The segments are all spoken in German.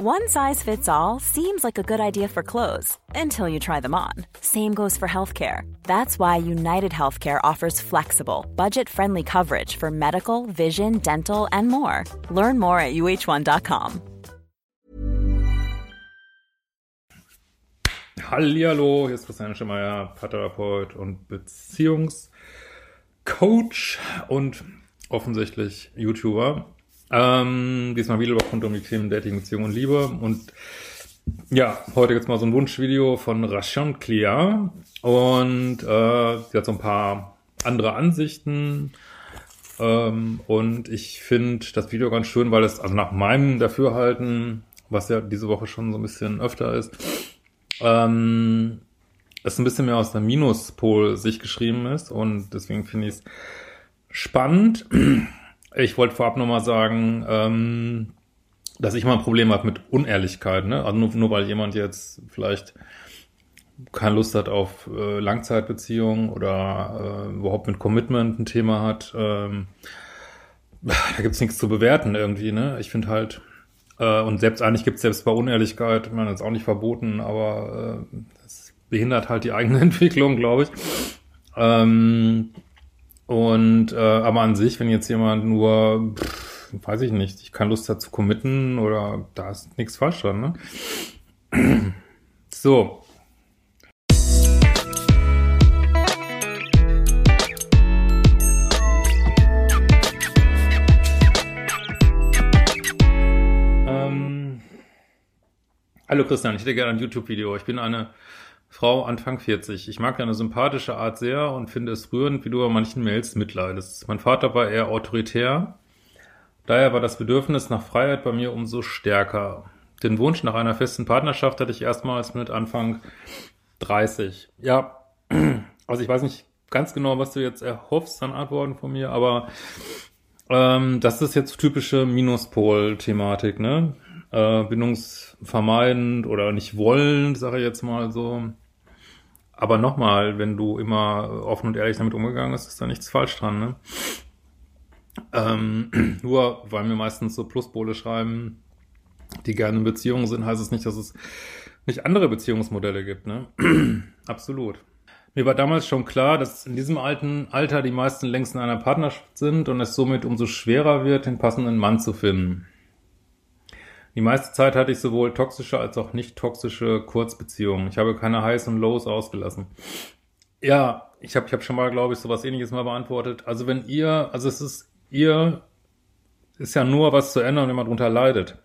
One size fits all seems like a good idea for clothes until you try them on. Same goes for healthcare. That's why United Healthcare offers flexible, budget friendly coverage for medical, vision, dental, and more. Learn more at uh1.com. Hallihallo, hier ist Christian Schemeier, Paartherapeut und Beziehungscoach und offensichtlich YouTuber. Ähm, diesmal wieder rund um die Themen Dating, Beziehung und Liebe. Und ja, heute gibt's mal so ein Wunschvideo von Ration Clear. Und äh, sie hat so ein paar andere Ansichten. Ähm, und ich finde das Video ganz schön, weil es, also nach meinem Dafürhalten, was ja diese Woche schon so ein bisschen öfter ist, ähm, es ein bisschen mehr aus der Minuspol-Sicht geschrieben ist. Und deswegen finde ich es spannend. Ich wollte vorab nochmal sagen, ähm, dass ich mal ein Problem habe mit Unehrlichkeit. Ne? Also nur, nur weil jemand jetzt vielleicht keine Lust hat auf äh, Langzeitbeziehungen oder äh, überhaupt mit Commitment ein Thema hat, ähm, da gibt's nichts zu bewerten irgendwie. Ne? Ich finde halt, äh, und selbst eigentlich gibt's selbst bei Unehrlichkeit, ich meine, das ist auch nicht verboten, aber äh, das behindert halt die eigene Entwicklung, glaube ich. Ähm, und äh, aber an sich, wenn jetzt jemand nur, pff, weiß ich nicht, ich keine Lust hat zu committen oder da ist nichts falsch dran, ne? so. Ähm, Hallo Christian, ich hätte gerne ein YouTube-Video. Ich bin eine Frau Anfang 40. Ich mag deine sympathische Art sehr und finde es rührend, wie du bei manchen Mails mitleidest. Mein Vater war eher autoritär. Daher war das Bedürfnis nach Freiheit bei mir umso stärker. Den Wunsch nach einer festen Partnerschaft hatte ich erstmals mit Anfang 30. Ja, also ich weiß nicht ganz genau, was du jetzt erhoffst an Antworten von mir, aber ähm, das ist jetzt typische Minuspol-Thematik, ne? Äh, bindungsvermeidend oder nicht wollend, sage ich jetzt mal so. Aber nochmal, wenn du immer offen und ehrlich damit umgegangen bist, ist da nichts falsch dran, ne? Ähm, nur weil mir meistens so Pluspole schreiben, die gerne in Beziehungen sind, heißt es nicht, dass es nicht andere Beziehungsmodelle gibt, ne? Absolut. Mir war damals schon klar, dass in diesem alten Alter die meisten längst in einer Partnerschaft sind und es somit umso schwerer wird, den passenden Mann zu finden. Die meiste Zeit hatte ich sowohl toxische als auch nicht toxische Kurzbeziehungen. Ich habe keine Highs und Lows ausgelassen. Ja, ich habe ich hab schon mal, glaube ich, sowas ähnliches mal beantwortet. Also wenn ihr, also es ist, ihr ist ja nur was zu ändern, wenn man drunter leidet.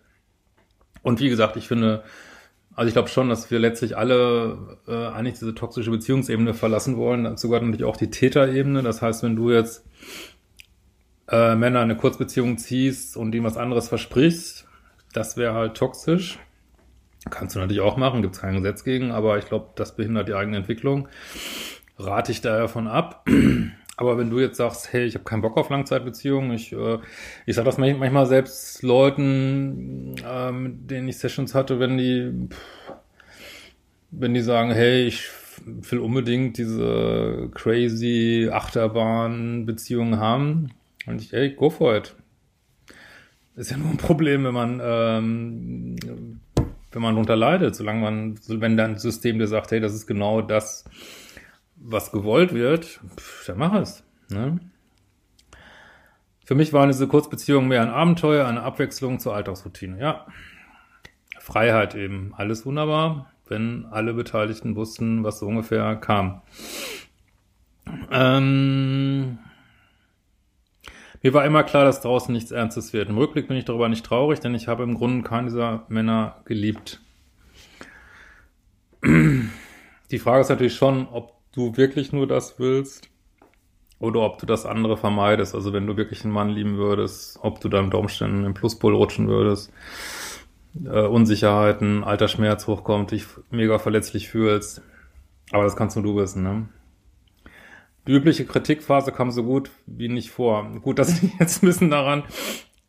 Und wie gesagt, ich finde, also ich glaube schon, dass wir letztlich alle äh, eigentlich diese toxische Beziehungsebene verlassen wollen. Dazu gehört natürlich auch die Täterebene. Das heißt, wenn du jetzt äh, Männer eine Kurzbeziehung ziehst und ihnen was anderes versprichst, das wäre halt toxisch. Kannst du natürlich auch machen, gibt es kein Gesetz gegen, aber ich glaube, das behindert die eigene Entwicklung. Rate ich daher von ab. Aber wenn du jetzt sagst, hey, ich habe keinen Bock auf Langzeitbeziehungen, ich, äh, ich sage das manchmal selbst Leuten, äh, mit denen ich Sessions hatte, wenn die, wenn die sagen, hey, ich will unbedingt diese crazy Achterbahn-Beziehungen haben, und ich, hey, go for it. Ist ja nur ein Problem, wenn man, ähm, wenn man darunter leidet, solange man, wenn dann ein System dir sagt, hey, das ist genau das, was gewollt wird, pff, dann mach es. Ne? Für mich waren diese Kurzbeziehungen mehr ein Abenteuer, eine Abwechslung zur Alltagsroutine. Ja, Freiheit eben, alles wunderbar, wenn alle Beteiligten wussten, was so ungefähr kam. Ähm, mir war immer klar, dass draußen nichts Ernstes wird. Im Rückblick bin ich darüber nicht traurig, denn ich habe im Grunde keinen dieser Männer geliebt. Die Frage ist natürlich schon, ob du wirklich nur das willst oder ob du das andere vermeidest. Also wenn du wirklich einen Mann lieben würdest, ob du dann unter Umständen im Pluspol rutschen würdest, äh, Unsicherheiten, Altersschmerz hochkommt, dich mega verletzlich fühlst. Aber das kannst nur du wissen, ne? Die übliche Kritikphase kam so gut wie nicht vor. Gut, das liegt jetzt ein bisschen daran,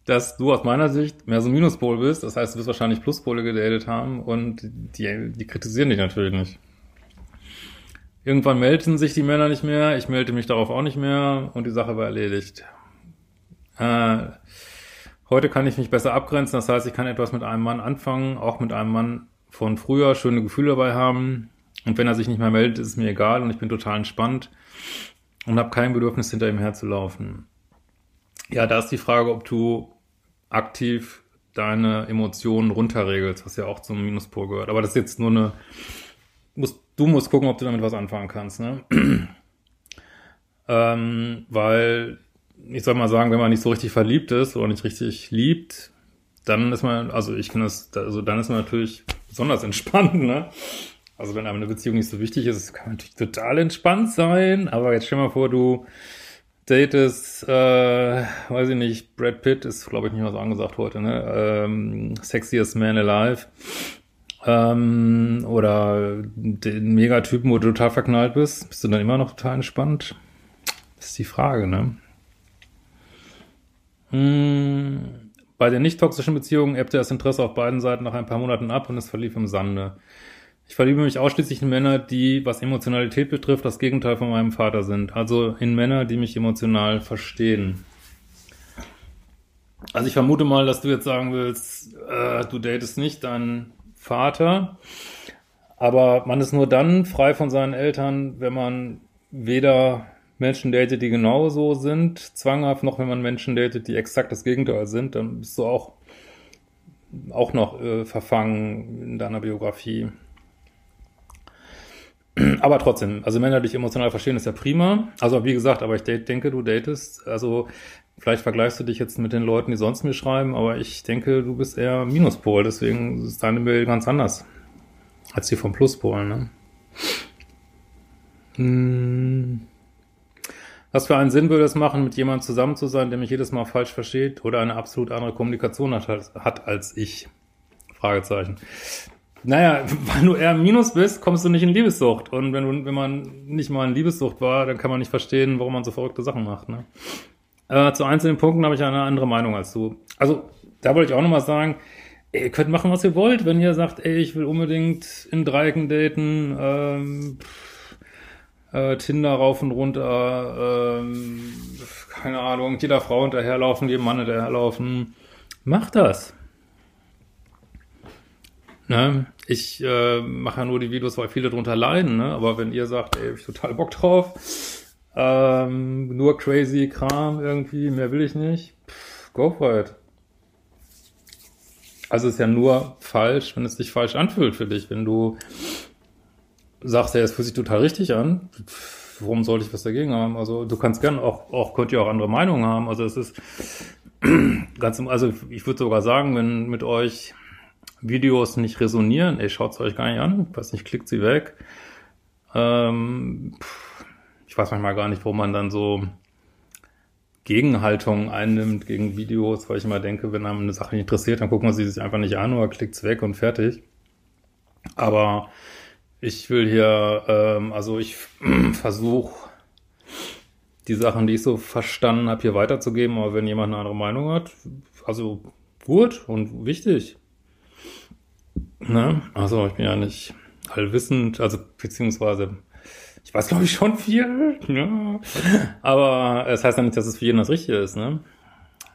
dass du aus meiner Sicht mehr so Minuspol bist. Das heißt, du wirst wahrscheinlich Pluspole gedatet haben und die, die kritisieren dich natürlich nicht. Irgendwann melden sich die Männer nicht mehr, ich melde mich darauf auch nicht mehr und die Sache war erledigt. Äh, Heute kann ich mich besser abgrenzen, das heißt, ich kann etwas mit einem Mann anfangen, auch mit einem Mann von früher, schöne Gefühle dabei haben. Und wenn er sich nicht mehr meldet, ist es mir egal und ich bin total entspannt und habe kein Bedürfnis, hinter ihm herzulaufen. Ja, da ist die Frage, ob du aktiv deine Emotionen runterregelst, was ja auch zum Minuspol gehört. Aber das ist jetzt nur eine, musst, du musst gucken, ob du damit was anfangen kannst, ne? ähm, weil, ich soll mal sagen, wenn man nicht so richtig verliebt ist oder nicht richtig liebt, dann ist man, also ich kann das, also dann ist man natürlich besonders entspannt, ne? Also wenn einem eine Beziehung nicht so wichtig ist, kann man natürlich total entspannt sein, aber jetzt stell mal vor, du datest, äh, weiß ich nicht, Brad Pitt ist, glaube ich, nicht mehr so angesagt heute, ne? Ähm, sexiest Man Alive. Ähm, oder den Megatypen, wo du total verknallt bist, bist du dann immer noch total entspannt? Das ist die Frage, ne? Hm, bei den nicht toxischen Beziehungen ebbte das Interesse auf beiden Seiten nach ein paar Monaten ab und es verlief im Sande. Ich verliebe mich ausschließlich in Männer, die, was Emotionalität betrifft, das Gegenteil von meinem Vater sind. Also in Männer, die mich emotional verstehen. Also ich vermute mal, dass du jetzt sagen willst, äh, du datest nicht deinen Vater, aber man ist nur dann frei von seinen Eltern, wenn man weder Menschen datet, die genauso sind, zwanghaft, noch wenn man Menschen datet, die exakt das Gegenteil sind, dann bist du auch, auch noch äh, verfangen in deiner Biografie. Aber trotzdem, also Männer dich emotional verstehen, ist ja prima. Also wie gesagt, aber ich denke, du datest, also vielleicht vergleichst du dich jetzt mit den Leuten, die sonst mir schreiben, aber ich denke, du bist eher Minuspol, deswegen ist deine Mail ganz anders als die vom Pluspol, ne? Hm. Was für einen Sinn würde es machen, mit jemandem zusammen zu sein, der mich jedes Mal falsch versteht oder eine absolut andere Kommunikation hat, hat als ich? Fragezeichen. Naja, weil du eher im Minus bist, kommst du nicht in Liebessucht. Und wenn du, wenn man nicht mal in Liebessucht war, dann kann man nicht verstehen, warum man so verrückte Sachen macht. Ne? Äh, zu einzelnen Punkten habe ich eine andere Meinung als du. Also, da wollte ich auch nochmal sagen, ihr könnt machen, was ihr wollt, wenn ihr sagt, ey, ich will unbedingt in Dreiecken daten, ähm, äh, Tinder rauf und runter, ähm, keine Ahnung, jeder Frau hinterherlaufen, jedem Mann hinterherlaufen. Macht das. Ne? Ich äh, mache ja nur die Videos, weil viele darunter leiden, ne? aber wenn ihr sagt, ey, hab ich total Bock drauf, ähm, nur crazy Kram irgendwie, mehr will ich nicht, Pff, go for it. Also ist ja nur falsch, wenn es sich falsch anfühlt für dich. Wenn du sagst, ja, es fühlt sich total richtig an, warum sollte ich was dagegen haben? Also du kannst gern auch, auch könnt ihr auch andere Meinungen haben. Also es ist ganz, also ich würde sogar sagen, wenn mit euch Videos nicht resonieren, ey, schaut es euch gar nicht an, weiß nicht, klickt sie weg. Ähm, ich weiß manchmal gar nicht, wo man dann so Gegenhaltung einnimmt gegen Videos, weil ich immer denke, wenn einem eine Sache nicht interessiert, dann guckt man sie sich einfach nicht an oder klickt's weg und fertig. Aber ich will hier, ähm, also ich versuche die Sachen, die ich so verstanden habe, hier weiterzugeben, aber wenn jemand eine andere Meinung hat, also gut und wichtig, Ne? Also ich bin ja nicht allwissend, also beziehungsweise ich weiß glaube ich schon viel, ja. aber es heißt ja nicht, dass es für jeden das Richtige ist. Ne?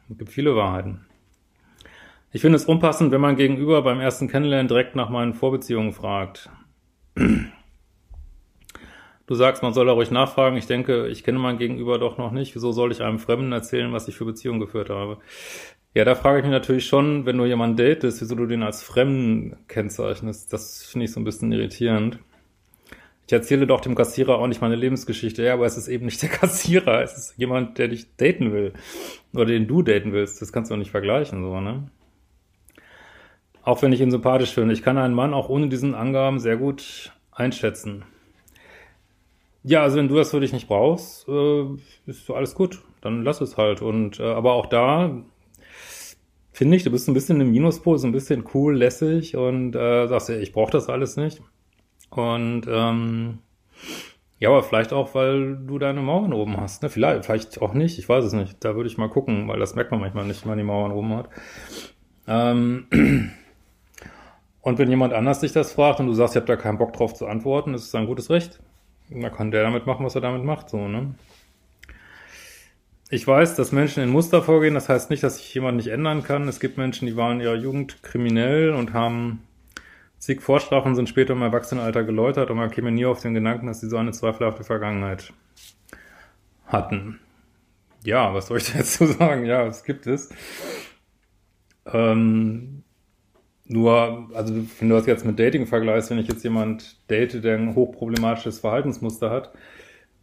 Es gibt viele Wahrheiten. Ich finde es unpassend, wenn man gegenüber beim ersten Kennenlernen direkt nach meinen Vorbeziehungen fragt. Du sagst, man soll da ruhig nachfragen. Ich denke, ich kenne mein Gegenüber doch noch nicht. Wieso soll ich einem Fremden erzählen, was ich für Beziehungen geführt habe? Ja, da frage ich mich natürlich schon, wenn du jemanden datest, wieso du den als Fremden kennzeichnest. Das finde ich so ein bisschen irritierend. Ich erzähle doch dem Kassierer auch nicht meine Lebensgeschichte. Ja, aber es ist eben nicht der Kassierer. Es ist jemand, der dich daten will. Oder den du daten willst. Das kannst du auch nicht vergleichen, so, ne? Auch wenn ich ihn sympathisch finde. Ich kann einen Mann auch ohne diesen Angaben sehr gut einschätzen. Ja, also wenn du das für dich nicht brauchst, äh, ist so alles gut. Dann lass es halt. Und äh, aber auch da finde ich, du bist ein bisschen im Minuspol, so ein bisschen cool, lässig und äh, sagst ich brauche das alles nicht. Und ähm, ja, aber vielleicht auch, weil du deine Mauern oben hast. Ne? Vielleicht, vielleicht auch nicht, ich weiß es nicht. Da würde ich mal gucken, weil das merkt man manchmal nicht, wenn man die Mauern oben hat. Ähm, und wenn jemand anders dich das fragt und du sagst, ich habe da keinen Bock drauf zu antworten, ist es ein gutes Recht. Da kann der damit machen, was er damit macht, so, ne? ich weiß, dass Menschen in Muster vorgehen. Das heißt nicht, dass sich jemand nicht ändern kann. Es gibt Menschen, die waren in ihrer Jugend kriminell und haben zig Vorstrafen, sind später im Erwachsenenalter geläutert und man käme nie auf den Gedanken, dass sie so eine zweifelhafte Vergangenheit hatten. Ja, was soll ich dazu sagen? Ja, es gibt es. Ähm, nur, also wenn du das jetzt mit Dating vergleichst, wenn ich jetzt jemand date, der ein hochproblematisches Verhaltensmuster hat,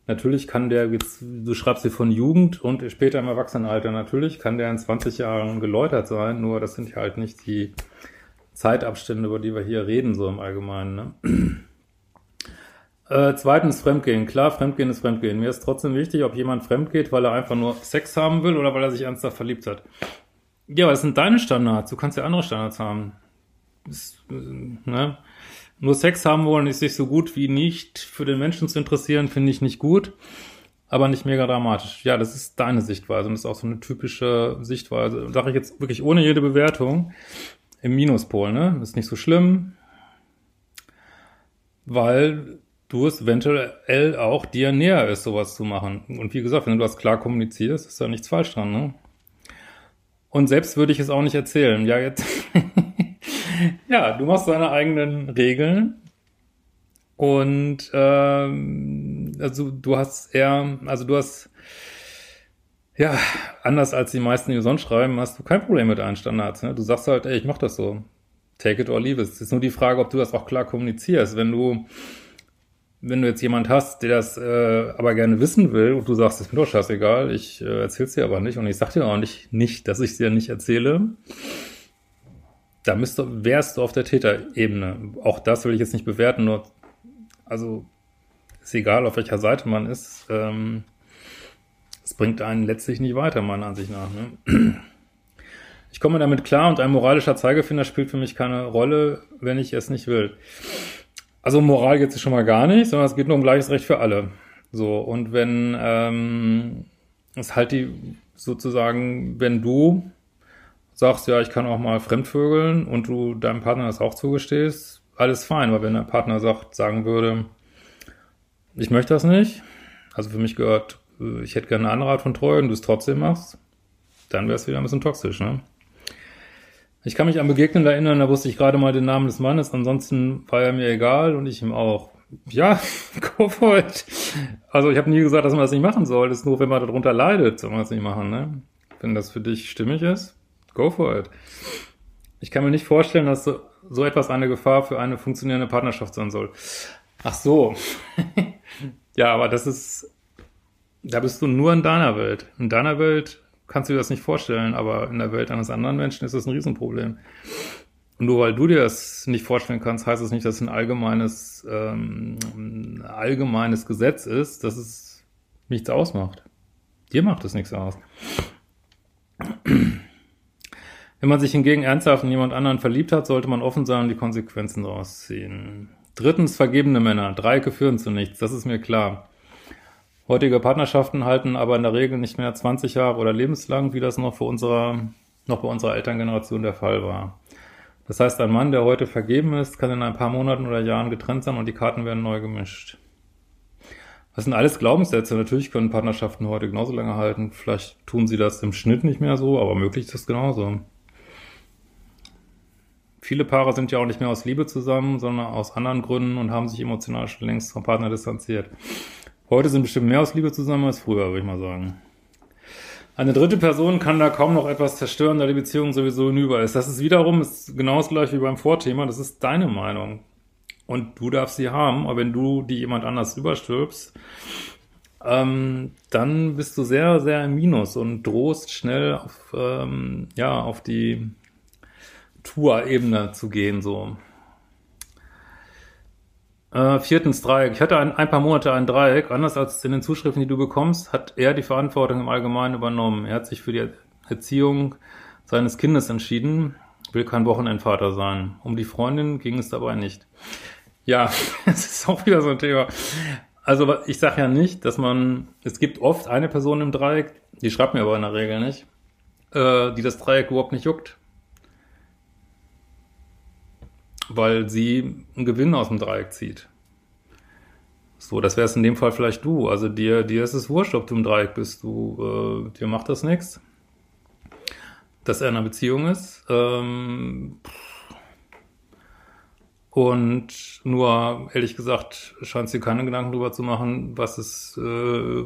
Natürlich kann der, jetzt, du schreibst dir von Jugend und später im Erwachsenenalter, natürlich kann der in 20 Jahren geläutert sein, nur das sind ja halt nicht die Zeitabstände, über die wir hier reden, so im Allgemeinen. Ne? Äh, zweitens Fremdgehen. Klar, Fremdgehen ist Fremdgehen. Mir ist trotzdem wichtig, ob jemand fremdgeht, weil er einfach nur Sex haben will oder weil er sich ernsthaft verliebt hat. Ja, aber das sind deine Standards. Du kannst ja andere Standards haben. Ne? Nur Sex haben wollen ist sich so gut wie nicht für den Menschen zu interessieren, finde ich nicht gut, aber nicht mega dramatisch. Ja, das ist deine Sichtweise und das ist auch so eine typische Sichtweise. Sage ich jetzt wirklich ohne jede Bewertung im Minuspol, ne? Ist nicht so schlimm, weil du es eventuell auch dir näher ist, sowas zu machen. Und wie gesagt, wenn du das klar kommunizierst, ist da nichts falsch dran, ne? Und selbst würde ich es auch nicht erzählen. Ja, jetzt ja, du machst deine eigenen Regeln und ähm, also du hast eher, also du hast ja, anders als die meisten, die sonst schreiben, hast du kein Problem mit deinen Standards. Ne? Du sagst halt, ey, ich mach das so. Take it or leave it. Es ist nur die Frage, ob du das auch klar kommunizierst. Wenn du, wenn du jetzt jemand hast, der das äh, aber gerne wissen will und du sagst, ist mir doch scheißegal, ich äh, erzähl's dir aber nicht und ich sag dir auch nicht, nicht dass ich dir nicht erzähle, da müsste, wärst du auf der Täterebene. Auch das will ich jetzt nicht bewerten, nur, also, ist egal, auf welcher Seite man ist, ähm, es bringt einen letztlich nicht weiter, meiner Ansicht nach. Ne? Ich komme damit klar und ein moralischer Zeigefinder spielt für mich keine Rolle, wenn ich es nicht will. Also Moral geht es schon mal gar nicht, sondern es geht nur um gleiches Recht für alle. So, und wenn ähm, es halt die sozusagen, wenn du sagst, ja, ich kann auch mal fremdvögeln und du deinem Partner das auch zugestehst, alles fein. Aber wenn der Partner sagt, sagen würde, ich möchte das nicht, also für mich gehört, äh, ich hätte gerne eine andere Art von Treue und du es trotzdem machst, dann wäre es wieder ein bisschen toxisch, ne? Ich kann mich an Begegnen erinnern, da wusste ich gerade mal den Namen des Mannes, ansonsten war er mir egal und ich ihm auch. Ja, it. Also ich habe nie gesagt, dass man das nicht machen soll. Das ist nur, wenn man darunter leidet, soll man es nicht machen, ne? Wenn das für dich stimmig ist, Go for it. Ich kann mir nicht vorstellen, dass so, so etwas eine Gefahr für eine funktionierende Partnerschaft sein soll. Ach so. ja, aber das ist, da bist du nur in deiner Welt. In deiner Welt kannst du dir das nicht vorstellen, aber in der Welt eines anderen Menschen ist das ein Riesenproblem. Und nur weil du dir das nicht vorstellen kannst, heißt es das nicht, dass es ein allgemeines, ähm, ein allgemeines Gesetz ist, dass es nichts ausmacht. Dir macht es nichts aus. Wenn man sich hingegen ernsthaft in jemand anderen verliebt hat, sollte man offen sein und die Konsequenzen daraus ziehen. Drittens, vergebene Männer. Dreiecke führen zu nichts, das ist mir klar. Heutige Partnerschaften halten aber in der Regel nicht mehr 20 Jahre oder lebenslang, wie das noch für unserer, noch bei unserer Elterngeneration der Fall war. Das heißt, ein Mann, der heute vergeben ist, kann in ein paar Monaten oder Jahren getrennt sein und die Karten werden neu gemischt. Das sind alles Glaubenssätze. Natürlich können Partnerschaften heute genauso lange halten. Vielleicht tun sie das im Schnitt nicht mehr so, aber möglich ist das genauso. Viele Paare sind ja auch nicht mehr aus Liebe zusammen, sondern aus anderen Gründen und haben sich emotional schon längst vom Partner distanziert. Heute sind bestimmt mehr aus Liebe zusammen als früher, würde ich mal sagen. Eine dritte Person kann da kaum noch etwas zerstören, da die Beziehung sowieso hinüber ist. Das ist wiederum ist genau das gleiche wie beim Vorthema. Das ist deine Meinung. Und du darfst sie haben, aber wenn du die jemand anders überstülpst, ähm, dann bist du sehr, sehr im Minus und drohst schnell auf, ähm, ja, auf die Tour-Ebene zu gehen, so. Äh, viertens Dreieck. Ich hatte ein, ein, paar Monate ein Dreieck. Anders als in den Zuschriften, die du bekommst, hat er die Verantwortung im Allgemeinen übernommen. Er hat sich für die Erziehung seines Kindes entschieden, will kein Wochenendvater sein. Um die Freundin ging es dabei nicht. Ja, es ist auch wieder so ein Thema. Also ich sage ja nicht, dass man, es gibt oft eine Person im Dreieck, die schreibt mir aber in der Regel nicht, äh, die das Dreieck überhaupt nicht juckt. Weil sie einen Gewinn aus dem Dreieck zieht. So, das wär's in dem Fall vielleicht du. Also dir, dir ist es wurscht, ob du im Dreieck bist. Du, äh, dir macht das nichts. Dass er in einer Beziehung ist. Ähm, und nur, ehrlich gesagt, scheint dir keine Gedanken drüber zu machen, was es, äh,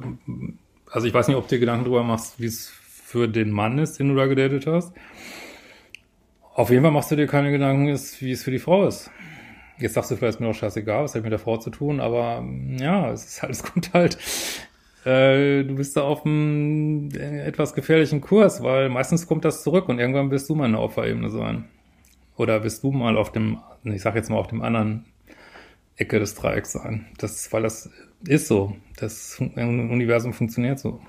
also ich weiß nicht, ob du dir Gedanken drüber machst, wie es für den Mann ist, den du da gedatet hast. Auf jeden Fall machst du dir keine Gedanken, wie es für die Frau ist. Jetzt sagst du vielleicht, ist mir doch scheißegal, was hat mit der Frau zu tun, aber ja, es ist halt, es kommt halt, du bist da auf einem äh, etwas gefährlichen Kurs, weil meistens kommt das zurück und irgendwann wirst du mal eine Opferebene sein. Oder wirst du mal auf dem, ich sag jetzt mal auf dem anderen Ecke des Dreiecks sein. Das, weil das ist so. Das Universum funktioniert so.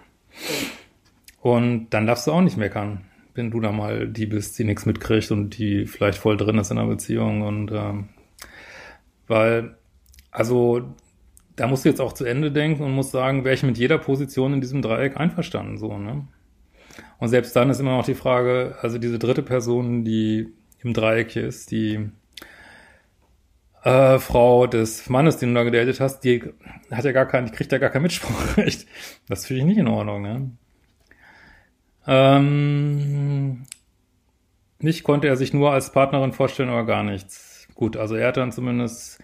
Und dann darfst du auch nicht meckern, wenn du da mal die bist, die nichts mitkriegt und die vielleicht voll drin ist in einer Beziehung und ähm, weil, also, da musst du jetzt auch zu Ende denken und musst sagen, wäre ich mit jeder Position in diesem Dreieck einverstanden, so, ne? Und selbst dann ist immer noch die Frage, also diese dritte Person, die im Dreieck ist, die äh, Frau des Mannes, den du da gedatet hast, die hat ja gar kein, die kriegt ja gar kein Mitspracherecht. Das finde ich nicht in Ordnung, ne? Ähm, nicht konnte er sich nur als Partnerin vorstellen oder gar nichts. Gut, also er hat dann zumindest,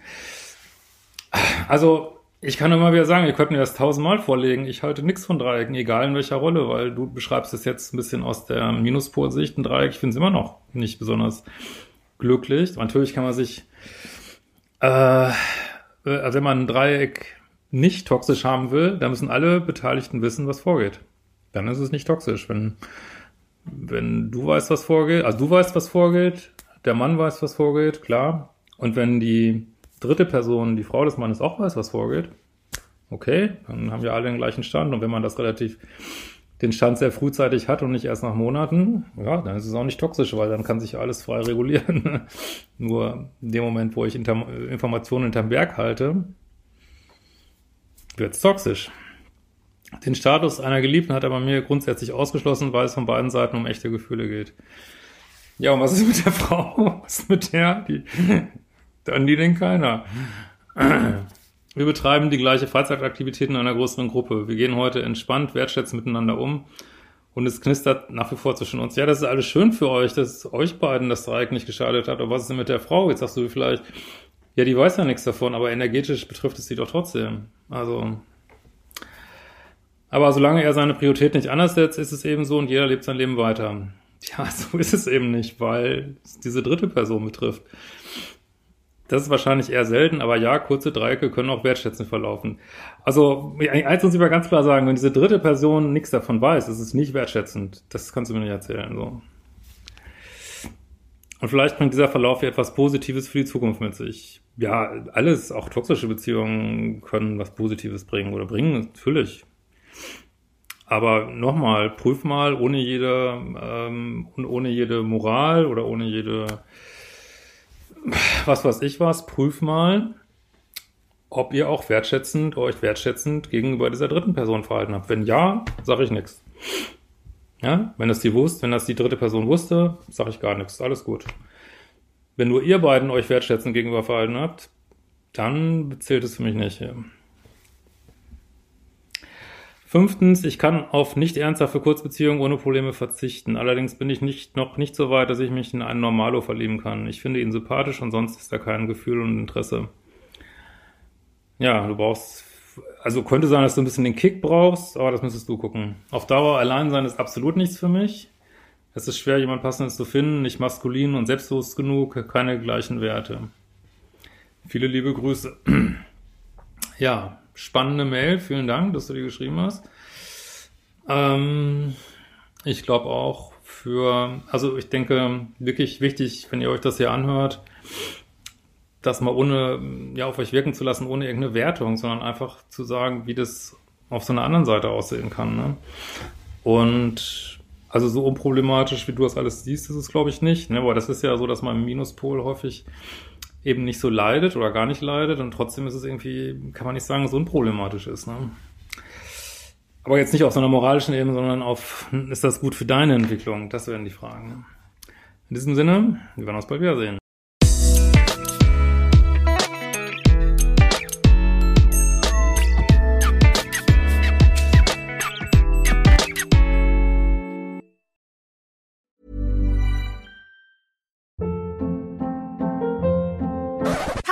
also ich kann immer wieder sagen, ihr könnt mir das tausendmal vorlegen. Ich halte nichts von Dreiecken, egal in welcher Rolle, weil du beschreibst es jetzt ein bisschen aus der Minuspolsicht, ein Dreieck. Ich finde es immer noch nicht besonders glücklich. Natürlich kann man sich, äh, also wenn man ein Dreieck nicht toxisch haben will, dann müssen alle Beteiligten wissen, was vorgeht. Dann ist es nicht toxisch. Wenn, wenn du weißt, was vorgeht, also du weißt, was vorgeht, der Mann weiß, was vorgeht, klar. Und wenn die dritte Person, die Frau des Mannes auch weiß, was vorgeht, okay, dann haben wir alle den gleichen Stand. Und wenn man das relativ den Stand sehr frühzeitig hat und nicht erst nach Monaten, ja, dann ist es auch nicht toxisch, weil dann kann sich alles frei regulieren. Nur in dem Moment, wo ich Informationen hinterm Berg halte, wird es toxisch. Den Status einer Geliebten hat er bei mir grundsätzlich ausgeschlossen, weil es von beiden Seiten um echte Gefühle geht. Ja, und was ist mit der Frau? Was ist mit der? Die, dann die denn keiner. Wir betreiben die gleiche Freizeitaktivitäten in einer größeren Gruppe. Wir gehen heute entspannt, wertschätzend miteinander um. Und es knistert nach wie vor zwischen uns. Ja, das ist alles schön für euch, dass euch beiden das Dreieck nicht geschadet hat. Aber was ist denn mit der Frau? Jetzt sagst du vielleicht, ja, die weiß ja nichts davon, aber energetisch betrifft es sie doch trotzdem. Also, aber solange er seine Priorität nicht anders setzt, ist es eben so und jeder lebt sein Leben weiter. Ja, so ist es eben nicht, weil es diese dritte Person betrifft. Das ist wahrscheinlich eher selten, aber ja, kurze Dreiecke können auch wertschätzend verlaufen. Also, eins muss ich mal ganz klar sagen, wenn diese dritte Person nichts davon weiß, ist es nicht wertschätzend. Das kannst du mir nicht erzählen, so. Und vielleicht bringt dieser Verlauf hier etwas Positives für die Zukunft mit sich. Ja, alles, auch toxische Beziehungen können was Positives bringen oder bringen, natürlich. Aber nochmal, prüf mal ohne jede, ähm, ohne jede Moral oder ohne jede, was weiß ich was, prüf mal, ob ihr auch wertschätzend, euch wertschätzend gegenüber dieser dritten Person verhalten habt. Wenn ja, sage ich nichts. Ja, wenn das die wusste, wenn das die dritte Person wusste, sage ich gar nichts. Alles gut. Wenn nur ihr beiden euch wertschätzend gegenüber verhalten habt, dann zählt es für mich nicht. Fünftens, ich kann auf nicht ernsthafte Kurzbeziehungen ohne Probleme verzichten. Allerdings bin ich nicht, noch nicht so weit, dass ich mich in einen Normalo verlieben kann. Ich finde ihn sympathisch und sonst ist da kein Gefühl und Interesse. Ja, du brauchst, also könnte sein, dass du ein bisschen den Kick brauchst, aber das müsstest du gucken. Auf Dauer allein sein ist absolut nichts für mich. Es ist schwer, jemand Passendes zu finden, nicht maskulin und selbstbewusst genug, keine gleichen Werte. Viele liebe Grüße. ja, spannende Mail. Vielen Dank, dass du die geschrieben hast. Ähm, ich glaube auch für, also ich denke, wirklich wichtig, wenn ihr euch das hier anhört, das mal ohne, ja, auf euch wirken zu lassen, ohne irgendeine Wertung, sondern einfach zu sagen, wie das auf so einer anderen Seite aussehen kann. Ne? Und also so unproblematisch, wie du das alles siehst, ist es, glaube ich, nicht. Ne? Aber das ist ja so, dass man im Minuspol häufig eben nicht so leidet oder gar nicht leidet und trotzdem ist es irgendwie, kann man nicht sagen, so unproblematisch ist. Ne? Aber jetzt nicht auf so einer moralischen Ebene, sondern auf, ist das gut für deine Entwicklung? Das wären die Fragen. In diesem Sinne, wir werden uns bald wiedersehen.